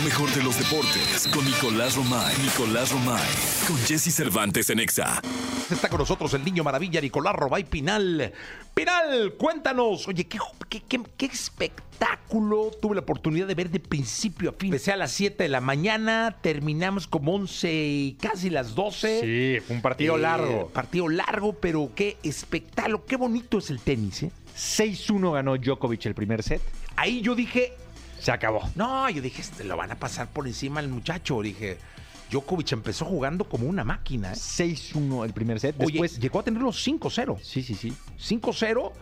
Lo mejor de los deportes con Nicolás Romay. Nicolás Romay. Con Jesse Cervantes en Exa. Está con nosotros el niño maravilla Nicolás Robay Pinal. Pinal, cuéntanos. Oye, ¿qué, qué, qué- qué espectáculo tuve la oportunidad de ver de principio a fin. Empecé a las 7 de la mañana, terminamos como 11 y casi las 12. Sí, fue un partido Eh, largo. Partido largo, pero qué espectáculo, qué bonito es el tenis, ¿eh? 6-1 ganó Djokovic el primer set. Ahí yo dije, Se acabó. no, yo dije, este, lo van a pasar por encima al muchacho. Dije, Djokovic empezó jugando como una máquina. ¿eh? 6-1 el primer set. Oye, Después. llegó a tener los 5-0. sí, sí, sí. 5-0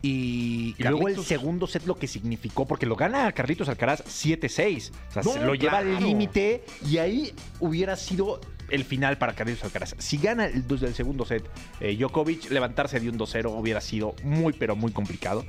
y, Y luego el segundo set lo que significó, porque lo gana Carlitos Alcaraz 7-6. O sea, No, se lo lleva claro. al límite y ahí hubiera sido el final para Carlitos Alcaraz. Si gana el, del segundo set, eh, Djokovic, levantarse de un 2-0 hubiera sido muy, pero muy complicado.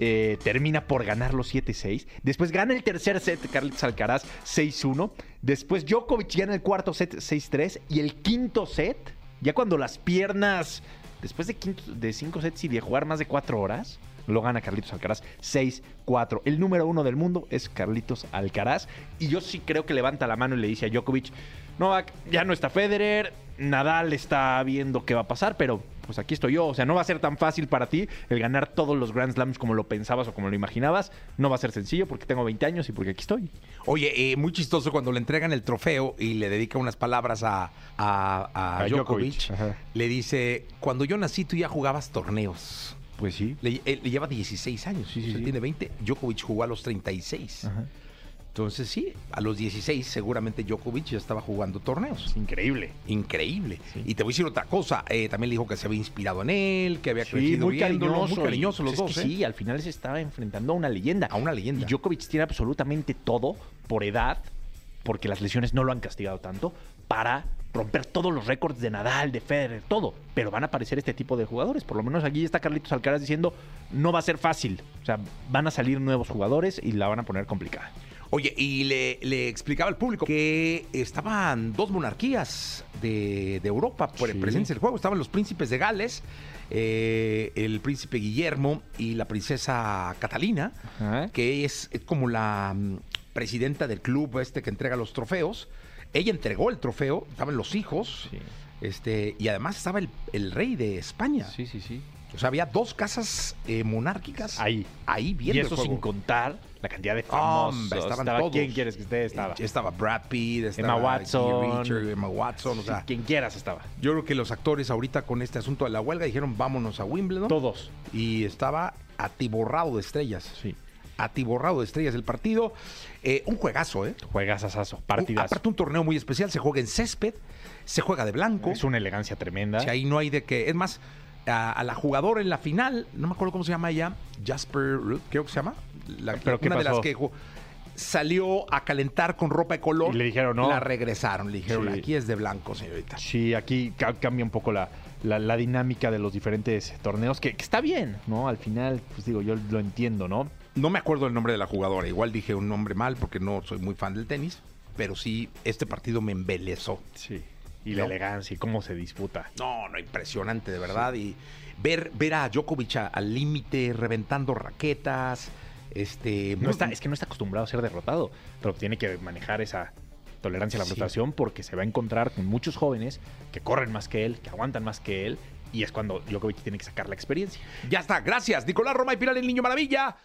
Eh, termina por ganar los 7-6. Después gana el tercer set Carlitos Alcaraz 6-1. Después Djokovic gana el cuarto set 6-3. Y el quinto set, ya cuando las piernas, después de, quinto- de cinco sets y de jugar más de cuatro horas, lo gana Carlitos Alcaraz 6-4. El número uno del mundo es Carlitos Alcaraz. Y yo sí creo que levanta la mano y le dice a Djokovic, Novak, ya no está Federer, Nadal está viendo qué va a pasar, pero pues aquí estoy yo. O sea, no va a ser tan fácil para ti el ganar todos los Grand Slams como lo pensabas o como lo imaginabas. No va a ser sencillo porque tengo 20 años y porque aquí estoy. Oye, eh, muy chistoso cuando le entregan el trofeo y le dedica unas palabras a, a, a A Djokovic. Djokovic, ajá. Le dice, cuando yo nací tú ya jugabas torneos. Pues sí. Le, él le lleva 16 años, Sí, sí, o sea, sí. tiene 20. Djokovic jugó a los 36. Entonces sí, a los 16 seguramente Djokovic ya estaba jugando torneos. Es increíble. Increíble. Sí. Y te voy a decir otra cosa. eh, también le dijo que se había inspirado en él, que había Sí, crecido muy viéndolo, cariñoso. Muy cariñoso y, los pues, dos, es que ¿eh? Sí, al final se estaba enfrentando a una leyenda. A una leyenda. Y Djokovic tiene absolutamente todo por edad, porque las lesiones no lo han castigado tanto, para romper todos los récords de Nadal, de Federer, todo. Pero van a aparecer este tipo de jugadores. Por lo menos aquí está Carlitos Alcaraz diciendo, no va a ser fácil. O sea, van a salir nuevos jugadores y la van a poner complicada. Oye, y le, le explicaba al público que estaban dos monarquías de, de Europa por Sí. presentes en el juego. Estaban los príncipes de Gales, eh, el príncipe Guillermo y la princesa Catalina, Ajá. que es, es como la mm, presidenta del club este que entrega los trofeos. Ella entregó el trofeo, estaban los hijos, Sí. este, y además estaba el, el rey de España. Sí, sí, sí. O sea, había dos casas eh, monárquicas Ahí. ahí viendo Y el eso juego. sin contar la cantidad de famosos. Hombre, estaban Estaba todos. ¿Quién quieres que esté? Estaba. Estaba Brad Pitt, estaba Emma Watson. Keith Richards, Emma Watson, o Sí, sea, quien quieras estaba. yo creo que los actores ahorita con este asunto de la huelga dijeron vámonos a Wimbledon Todos. y estaba atiborrado de estrellas, Sí. atiborrado de estrellas el partido, Eh, un juegazo, ¿eh? Un- partidazo. aparte un torneo muy especial, se juega en césped, se juega de blanco, Es una elegancia tremenda. si ahí no hay de que, es más, a, a la jugadora en la final, no me acuerdo cómo se llama ella, Jasper, Ruth, creo que se llama, la, ¿Pero una de las que salió a calentar con ropa de color Y le dijeron, no. la regresaron, le dijeron, Sí. aquí es de blanco, señorita. Sí, aquí ca- cambia un poco la, la- la dinámica de los diferentes torneos, que, que está bien, ¿no? Al final, pues digo, yo lo entiendo, ¿no? No me acuerdo el nombre de la jugadora, igual dije un nombre mal porque no soy muy fan del tenis, pero sí, este partido me embelezó. Sí. Y la elegancia y cómo se disputa. No, no, impresionante, de verdad. Y ver, ver a Djokovic al límite, reventando raquetas. Este, No está, es que no está acostumbrado a ser derrotado, pero tiene que manejar esa tolerancia a la Sí. frustración porque se va a encontrar con muchos jóvenes que corren más que él, que aguantan más que él, y es cuando Djokovic tiene que sacar la experiencia. Ya está, gracias. Nicolás Roma y Pilar, el Niño Maravilla.